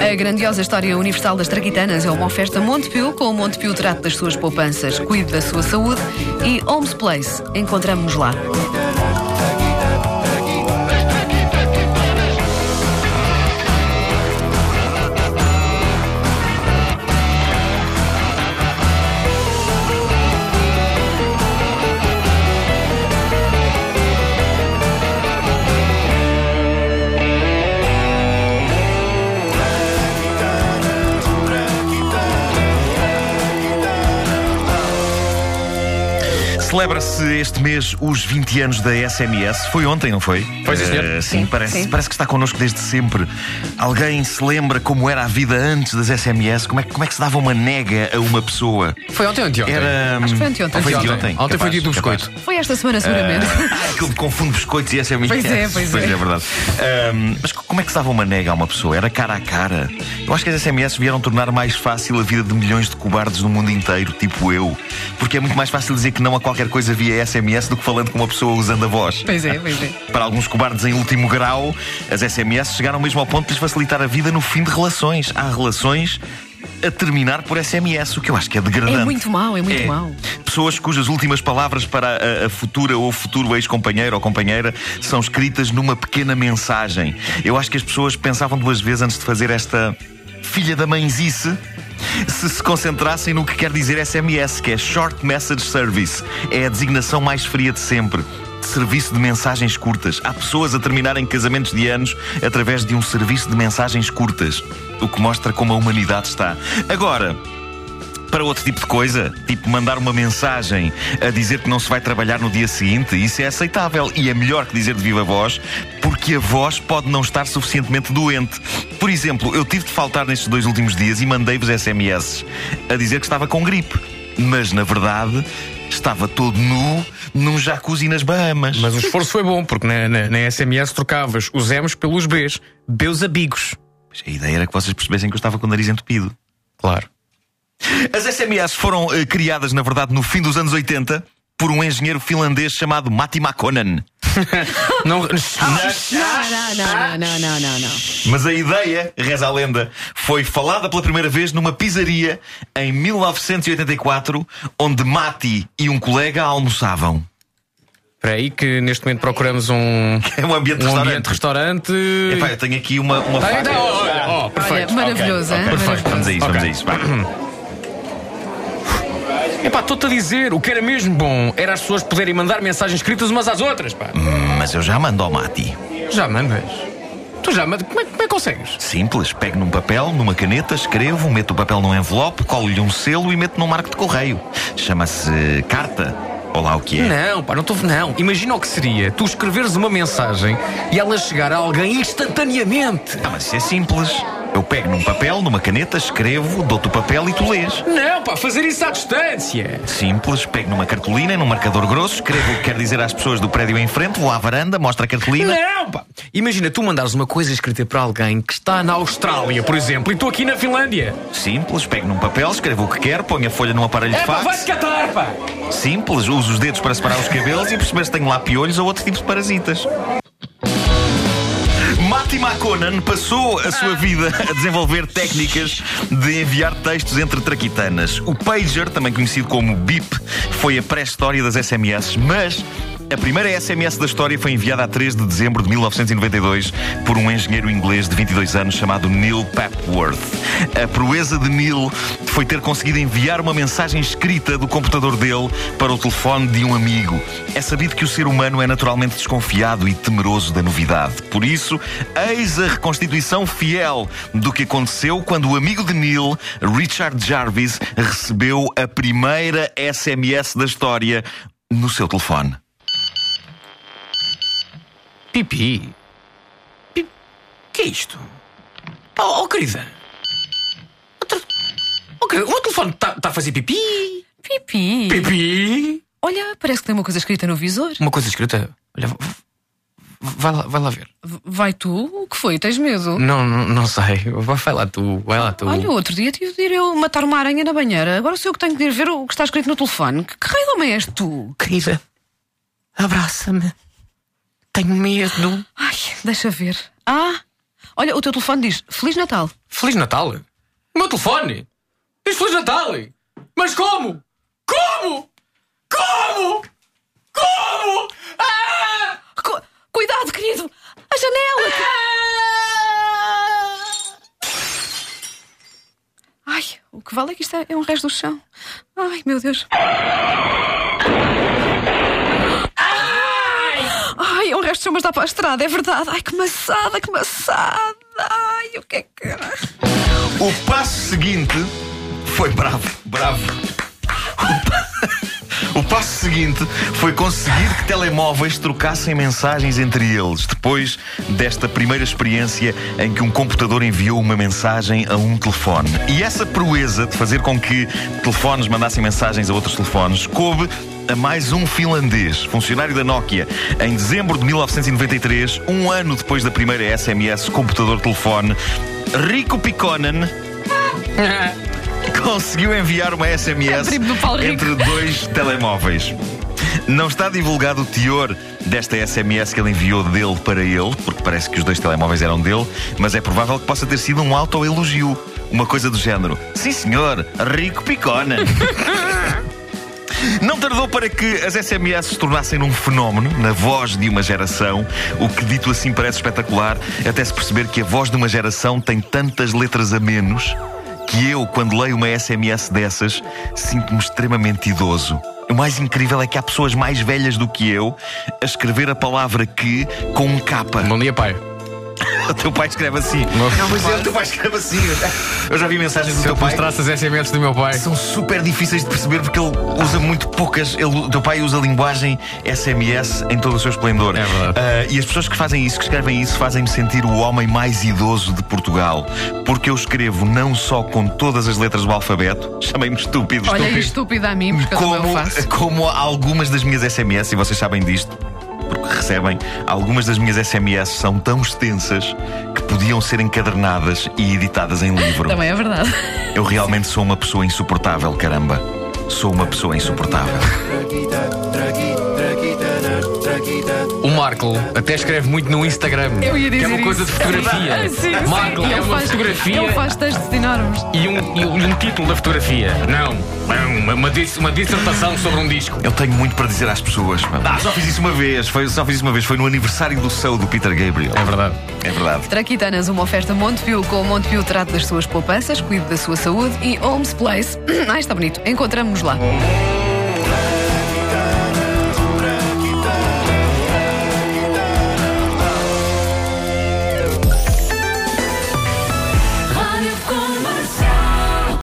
A grandiosa história universal das traquitanas é uma oferta Montepio, com o Montepio trate das suas poupanças, cuide da sua saúde e Homes Place. Encontramos-nos lá. Celebra-se este mês os 20 anos da SMS. Foi ontem, não foi? Foi, sim, senhor. Eh, sim, Sim, parece, sim. parece que está connosco desde sempre. Alguém se lembra como era a vida antes das SMS? Como é, que- como é que se dava uma nega a uma pessoa? Foi ontem ou anteontem? Era. Acho que foi anteontem. Foi Ontem. anteontem. Ontem foi Capaz, dia do capaz. biscoito. Foi esta semana, seguramente. Aquilo que confunde biscoitos e SMS. Pois é, pois é. verdade. Ahm, mas como é que se dava uma nega a uma pessoa? Era cara a cara. Eu acho que as SMS vieram tornar mais fácil a vida de milhões de cobardes no mundo inteiro, tipo eu. Porque é muito mais fácil dizer que não a qualquer coisa via SMS do que falando com uma pessoa usando a voz. Pois é, pois é. Para alguns cobardes em último grau, as SMS chegaram mesmo ao ponto de lhes facilitar a vida no fim de relações. Há relações a terminar por SMS, o que eu acho que é degradante. É muito mau, é muito É. mau. Pessoas cujas últimas palavras para a, a futura ou futuro ex-companheiro ou companheira são escritas numa pequena mensagem. Eu acho que as pessoas pensavam duas vezes antes de fazer esta filha da mãezice. Se se concentrassem no que quer dizer SMS, que é Short Message Service, é a designação mais fria de sempre. Serviço de mensagens curtas. Há pessoas a terminarem casamentos de anos através de um serviço de mensagens curtas. O que mostra como a humanidade está. Agora, para outro tipo de coisa, tipo mandar uma mensagem a dizer que não se vai trabalhar no dia seguinte, isso é aceitável e é melhor que dizer de viva voz, porque a voz pode não estar suficientemente doente. Por exemplo, eu tive de faltar nestes dois últimos dias e mandei-vos SMS a dizer que estava com gripe, mas na verdade estava todo nu num jacuzzi nas Bahamas. Mas o esforço foi bom, porque na, na, na SMS trocavas os M's pelos B's. Beus amigos. A ideia era que vocês percebessem que eu estava com o nariz entupido. Claro. As SMS foram eh, criadas, na verdade, no fim dos anos 80 por um engenheiro finlandês chamado Matti Makonnen. Não, Não, não, não, não, não, não, não. Mas a ideia, reza a lenda, foi falada pela primeira vez numa pizzaria em 1984, onde Mati e um colega almoçavam. Espera aí que neste momento procuramos um, É um ambiente de um ambiente de restaurante. Epá, eu tenho aqui uma, uma Tá, faca. ó, olha, ó, Olha, perfeito. maravilhoso, hein? Perfeito, vamos a isso, vamos a Ok. isso. vá. Epá, estou-te a dizer, o que era mesmo bom era as pessoas poderem mandar mensagens escritas umas às outras, pá. Mas eu já mando ao Mati. Já mandas? Tu já mandas? Como é, como é que consegues? Simples, pego num papel, numa caneta, escrevo, meto o papel num envelope, colo-lhe um selo e meto num marco de correio. Chama-se carta. Ou lá o que é. Não, pá, não estou. Não. Imagina o que seria tu escreveres uma mensagem e ela chegar a alguém instantaneamente. Ah, mas isso é simples. Eu pego num papel, numa caneta, escrevo, dou-te o papel e tu lês. Não, pá, fazer isso à distância. Simples, pego numa cartolina, num marcador grosso, escrevo o que quer dizer às pessoas do prédio em frente, vou à varanda, mostro a cartolina. Não, pá. Imagina tu mandares uma coisa escrita para alguém que está na Austrália, por exemplo, e estou aqui na Finlândia. Simples, pego num papel, escrevo o que quer, ponho a folha num aparelho de É, vai-te fax. catar, pá. Simples, uso os dedos para separar os cabelos e perceber se tenho lá piolhos ou outro tipo de parasitas. Matti Makonnen passou a sua vida a desenvolver técnicas de enviar textos entre traquitanas. O pager, também conhecido como beep, foi a pré-história das SMS, mas a primeira SMS da história foi enviada a 3 de dezembro de 1992 por um engenheiro inglês de 22 anos chamado Neil Papworth. A proeza de Neil foi ter conseguido enviar uma mensagem escrita do computador dele para o telefone de um amigo. É sabido que o ser humano é naturalmente desconfiado e temeroso da novidade. Por isso, eis a reconstituição fiel do que aconteceu quando o amigo de Neil, Richard Jarvis, recebeu a primeira SMS da história no seu telefone. Pipi. Pi- Que é isto? Oh, oh querida. Querida, o meu telefone está a fazer pipi. Pipi. Pipi. Olha, parece que tem uma coisa escrita no visor. Uma coisa escrita. Olha, vai lá, vai lá ver. Vai tu? O que foi? Tens medo? Não, não, não sei. Vai, vai lá tu, vai lá tu. Olha, outro dia tive de ir eu matar uma aranha na banheira. Agora sou eu que tenho de ir ver o que está escrito no telefone. Que, que raio de homem és tu? Querida, abraça-me. Tenho medo. Ai, deixa ver. Ah, Olha, o teu telefone diz Feliz Natal. Feliz Natal? O meu telefone? Diz Feliz Natal! Mas como? Como? Como? Como? Ah! Cu- cuidado, querido! A janela! Ai, o que vale é que isto é, um resto do chão. Ai, meu Deus. Ai, é um resto de chão, mas dá para a estrada, é verdade. Ai, que maçada, que maçada. Ai, o que é que era? O passo seguinte foi bravo, bravo. O pa- O passo seguinte foi conseguir que telemóveis trocassem mensagens entre eles, depois desta primeira experiência em que um computador enviou uma mensagem a um telefone. E essa proeza de fazer com que telefones mandassem mensagens a outros telefones coube a mais um finlandês, funcionário da Nokia, em dezembro de 1993, um ano depois da primeira SMS computador-telefone, Rico Pikonen conseguiu enviar uma SMS entre dois telemóveis. Não está divulgado o teor desta SMS que ele enviou dele para ele, porque parece que os dois telemóveis eram dele, mas é provável que possa ter sido um autoelogio. Uma coisa do género: Sim, senhor, rico picona. Não tardou para que as SMS se tornassem num fenómeno na voz de uma geração, o que dito assim parece espetacular, até se perceber que a voz de uma geração tem tantas letras a menos que eu, quando leio uma SMS dessas, sinto-me extremamente idoso. O mais incrível é que há pessoas mais velhas do que eu a escrever a palavra que com um capa. Bom dia, pai. O teu pai escreve assim. Não. Mas é, o teu pai escreve assim. Eu já vi mensagens do Se eu teu pai. mostrasse as SMS do meu pai. São super difíceis de perceber porque ele usa muito poucas. Ele, o teu pai usa a linguagem SMS em todo o seu esplendor. É verdade. Ah, e as pessoas que fazem isso, que escrevem isso, fazem-me sentir o homem mais idoso de Portugal. Porque eu escrevo não só com todas as letras do alfabeto, chamei-me estúpido, Olha, estúpido, estúpida a mim, porque eu como, faço. como algumas das minhas SMS, e vocês sabem disto, porque recebem, algumas das minhas SMS são tão extensas que podiam ser encadernadas e editadas em livro. Também é verdade. Eu realmente sou uma pessoa insuportável, caramba. Sou uma pessoa insuportável. Marco até escreve muito no Instagram. Eu ia dizer que é uma coisa isso. de fotografia. Ah, sim, sim. Marco Ele é uma faz- fotografia Ele faz textos enormes. e um, e um título da fotografia. Não, não, uma, uma, uma dissertação sobre um disco. Eu tenho muito para dizer às pessoas. Ah, só fiz isso uma vez. Foi, só fiz isso uma vez. Foi no aniversário do show do Peter Gabriel. É verdade. É verdade. Traquitanas, uma oferta Montepio com o Montepio trate das suas poupanças, cuide da sua saúde e Homes Place. Ah, está bonito. Encontramos-nos lá.